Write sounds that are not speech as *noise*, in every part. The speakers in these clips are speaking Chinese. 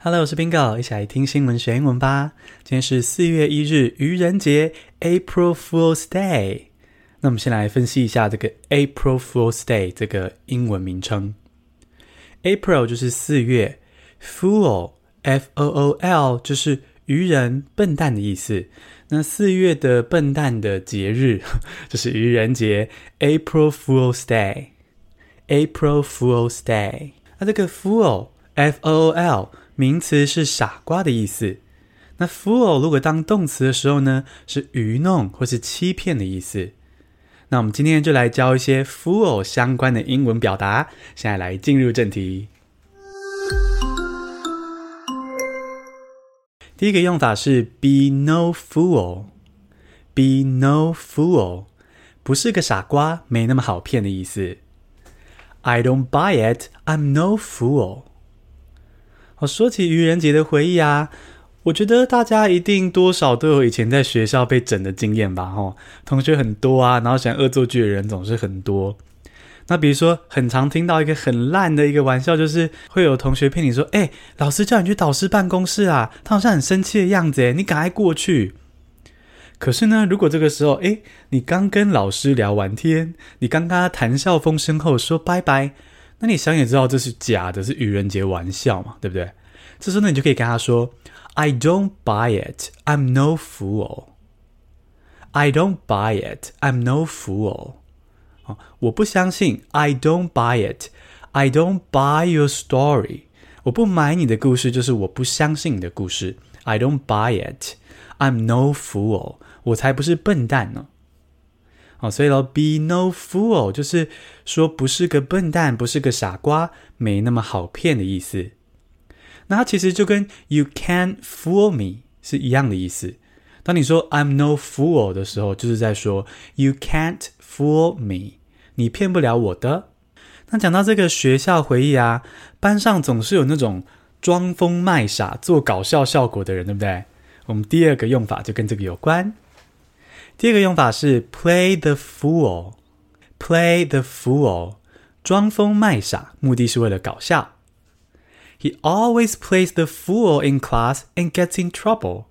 Hello，我是 Bingo，一起来听新闻学英文吧。今天是四月一日，愚人节，April Fool's Day。那我们先来分析一下这个 April Fool's Day 这个英文名称。April 就是四月，Fool，F-O-O-L 就是愚人、笨蛋的意思。那四月的笨蛋的节日就是愚人节，April Fool's Day，April Fool's Day。那这个 Fool，F-O-O-L 名词是傻瓜的意思，那 fool 如果当动词的时候呢，是愚弄或是欺骗的意思。那我们今天就来教一些 fool 相关的英文表达。现在来进入正题。第一个用法是 be no fool，be no fool，不是个傻瓜，没那么好骗的意思。I don't buy it, I'm no fool。哦说起愚人节的回忆啊，我觉得大家一定多少都有以前在学校被整的经验吧？吼，同学很多啊，然后想恶作剧的人总是很多。那比如说，很常听到一个很烂的一个玩笑，就是会有同学骗你说：“哎，老师叫你去导师办公室啊，他好像很生气的样子，哎，你赶快过去。”可是呢，如果这个时候，哎，你刚跟老师聊完天，你刚跟他谈笑风生后说拜拜。那你想也知道这是假的，是愚人节玩笑嘛，对不对？这时候呢，你就可以跟他说：“I don't buy it. I'm no fool. I don't buy it. I'm no fool.” 哦，我不相信。I don't buy it. I don't buy your story. 我不买你的故事，就是我不相信你的故事。I don't buy it. I'm no fool. 我才不是笨蛋呢。哦，所以咯，be no fool 就是说不是个笨蛋，不是个傻瓜，没那么好骗的意思。那它其实就跟 you can't fool me 是一样的意思。当你说 I'm no fool 的时候，就是在说 you can't fool me，你骗不了我的。那讲到这个学校回忆啊，班上总是有那种装疯卖傻、做搞笑效果的人，对不对？我们第二个用法就跟这个有关。第二个用法是 play the fool，play the fool，装疯卖傻，目的是为了搞笑。He always plays the fool in class and gets in trouble.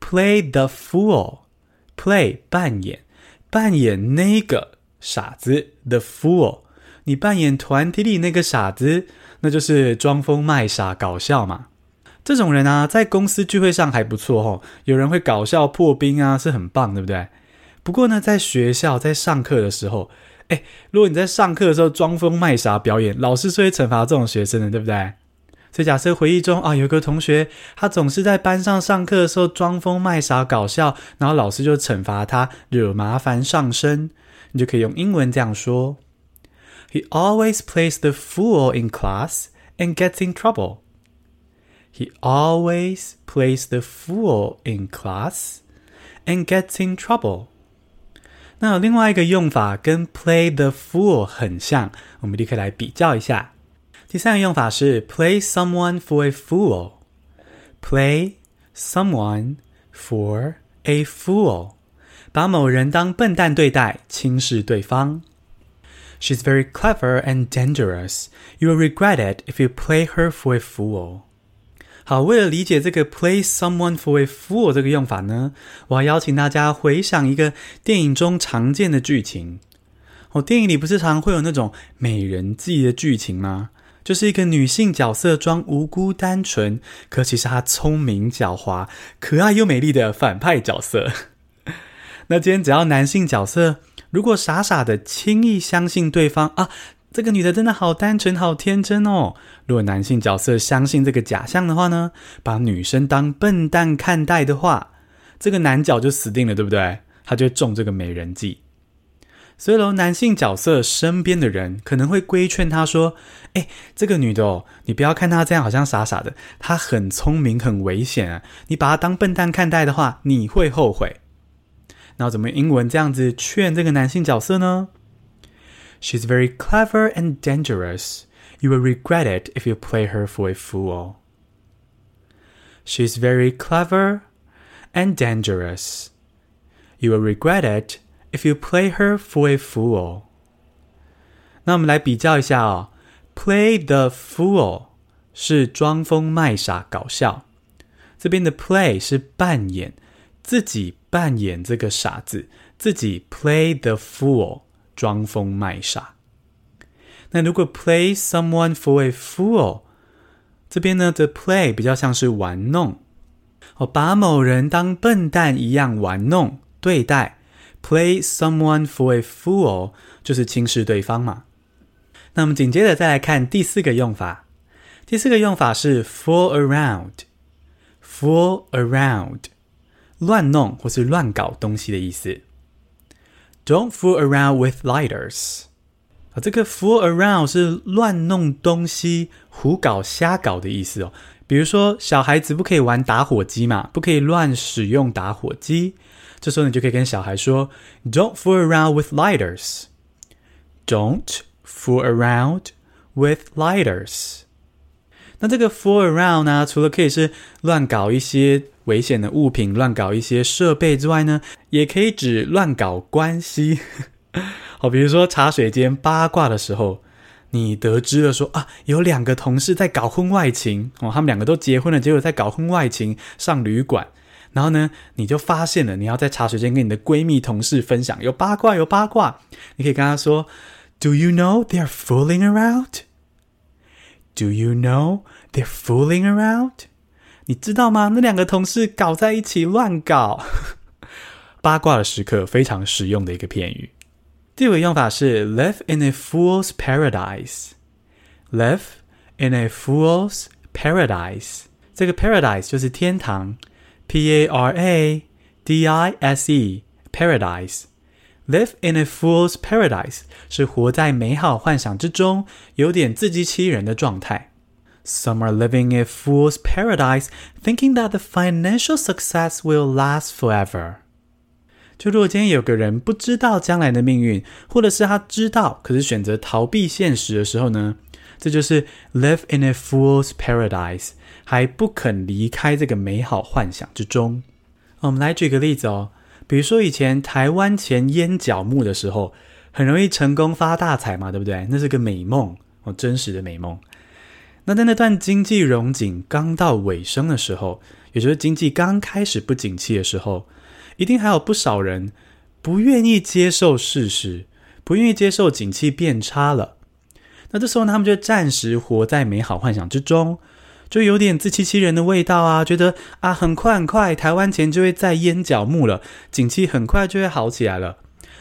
Play the fool，play 扮演，扮演那个傻子，the fool。你扮演团体里那个傻子，那就是装疯卖傻，搞笑嘛。这种人啊，在公司聚会上还不错哦，有人会搞笑破冰啊，是很棒，对不对？不过呢，在学校在上课的时候，哎，如果你在上课的时候装疯卖傻表演，老师是会惩罚这种学生的，对不对？所以假设回忆中啊，有个同学他总是在班上上课的时候装疯卖傻搞笑，然后老师就惩罚他，惹麻烦上身，你就可以用英文这样说：He always plays the fool in class and gets in trouble. He always plays the fool in class and gets in trouble. 那有另外一个用法跟 play the fool 很像，我们立刻来比较一下。第三个用法是 play someone for a fool. Play someone for a fool. 把某人当笨蛋对待，轻视对方。She's very clever and dangerous. You will regret it if you play her for a fool. 好，为了理解这个 play someone for a fool 这个用法呢，我要邀请大家回想一个电影中常见的剧情。哦，电影里不是常会有那种美人计的剧情吗？就是一个女性角色装无辜单纯，可其实她聪明狡猾、可爱又美丽的反派角色。*laughs* 那今天只要男性角色如果傻傻的轻易相信对方啊。这个女的真的好单纯、好天真哦。如果男性角色相信这个假象的话呢，把女生当笨蛋看待的话，这个男角就死定了，对不对？他就会中这个美人计。所以喽，男性角色身边的人可能会规劝他说：“哎，这个女的哦，你不要看她这样，好像傻傻的，她很聪明、很危险啊。你把她当笨蛋看待的话，你会后悔。”那怎么英文这样子劝这个男性角色呢 ？She's very clever and dangerous. You will regret it if you play her for a fool. She's very clever and dangerous. You will regret it if you play her for a fool. 那我们来比较一下哦，play the fool 是装疯卖傻、搞笑。这边的 play 是扮演，自己扮演这个傻子，自己 play the fool， 装疯卖傻。那如果 play someone for a fool，这边呢的 play 比较像是玩弄，哦，把某人当笨蛋一样玩弄对待。Play someone for a fool 就是轻视对方嘛。那我们紧接着再来看第四个用法。第四个用法是 fool around，fool around，乱弄或是乱搞东西的意思。Don't fool around with lighters。啊，这个 fool around 是乱弄东西、胡搞瞎搞的意思哦。比如说，小孩子不可以玩打火机嘛，不可以乱使用打火机。这时候你就可以跟小孩说：“Don't fool around with lighters. Don't fool around with lighters.” 那这个 fool around 呢，除了可以是乱搞一些危险的物品、乱搞一些设备之外呢，也可以指乱搞关系。*laughs* 好，比如说茶水间八卦的时候，你得知了说啊，有两个同事在搞婚外情哦，他们两个都结婚了，结果在搞婚外情，上旅馆。然后呢，你就发现了，你要在茶水间跟你的闺蜜同事分享，有八卦，有八卦。你可以跟她说：“Do you know they are fooling around? Do you know they're fooling around?” 你知道吗？那两个同事搞在一起乱搞。八卦的时刻非常实用的一个片语。第五个用法是 “live *laughs* in a fool's paradise”。live in a fool's paradise。这个 paradise 就是天堂。P-A-R-A-D-I-S-E，Paradise。 Live in a fool's paradise 是活在美好幻想之中，有点自欺欺人的状态。Some are living in a fool's paradise, thinking that the financial success will last forever。就如果今天有个人不知道将来的命运，或者是他知道，可是选择逃避现实的时候呢？这就是 live in a fool's paradise，还不肯离开这个美好幻想之中。我们来举个例子哦，比如说以前台湾前烟角木的时候，很容易成功发大财嘛，对不对？那是个美梦哦，真实的美梦。那在那段经济融景刚到尾声的时候，也就是经济刚开始不景气的时候，一定还有不少人不愿意接受事实，不愿意接受景气变差了。那这时候，他们就暂时活在美好幻想之中，就有点自欺欺人的味道啊，觉得啊，很快很快，台湾钱就会再淹脚目了，景气很快就会好起来了。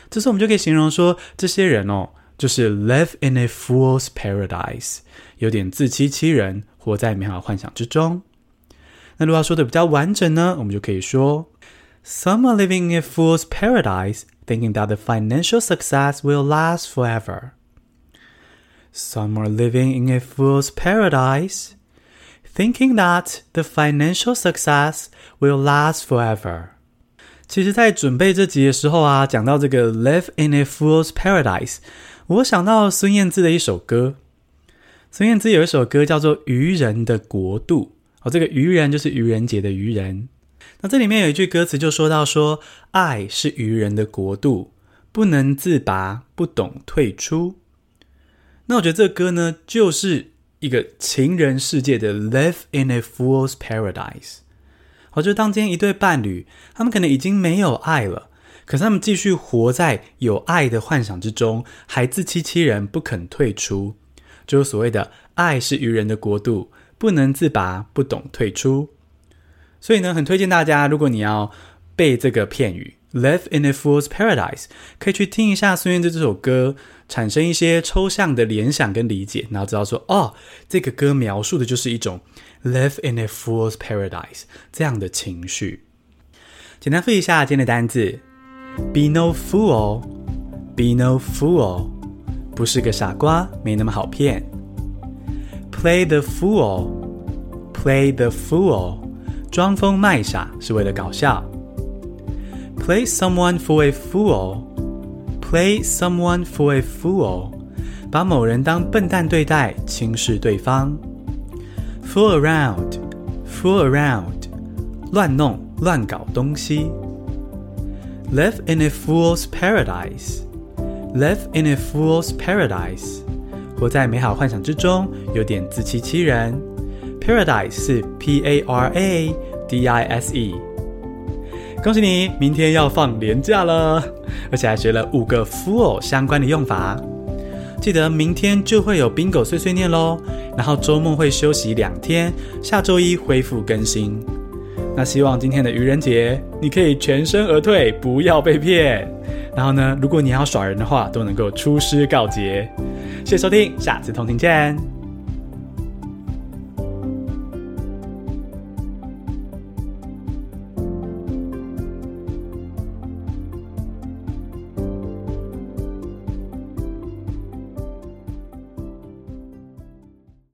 这时候我们就可以形容说，这些人哦，就是 live in a fool's paradise，有点自欺欺人，活在美好幻想之中。那如果要说的比较完整呢，我们就可以说，Some are living in a fool's paradise, thinking that the financial success will last forever. Some are living in a fool's paradise, thinking that the financial success will last forever. 其实，在准备这集的时候啊，讲到这个 live in a fool's paradise，我想到孙燕姿的一首歌。孙燕姿有一首歌叫做《愚人的国度》哦，这个愚人就是愚人节的愚人。那这里面有一句歌词就说到说，爱是愚人的国度，不能自拔，不懂退出。那我觉得这歌呢，就是一个情人世界的 Live in a Fool's Paradise。好，就当今天一对伴侣，他们可能已经没有爱了，可是他们继续活在有爱的幻想之中，还自欺欺人，不肯退出。就是所谓的爱是愚人的国度，不能自拔，不懂退出。所以呢，很推荐大家，如果你要背这个片语。Live in a fool's paradise，可以去听一下孙燕姿这首歌，产生一些抽象的联想跟理解，然后知道说，哦，这个歌描述的就是一种 live in a fool's paradise 这样的情绪。简单复习一下今天的单字：be no fool，be no fool，不是个傻瓜，没那么好骗。Play the fool，play the fool，装疯卖傻是为了搞笑。Play someone for a fool. Play someone for a fool. 把某人当笨蛋对待，轻视对方。Fool around. Fool around. 乱弄，乱搞东西。Live in a fool's paradise. Live in a fool's paradise. 活在美好幻想之中，有点自欺欺人。 Paradise 是 P A R A D I S E。 恭喜你，明天要放连假了，而且还学了五个 “full” 相关的用法。记得明天就会有 Bingo 碎碎念喽，然后周末会休息两天，下周一恢复更新。那希望今天的愚人节你可以全身而退，不要被骗。然后呢，如果你要耍人的话，都能够出师告捷。谢谢收听，下次同听见。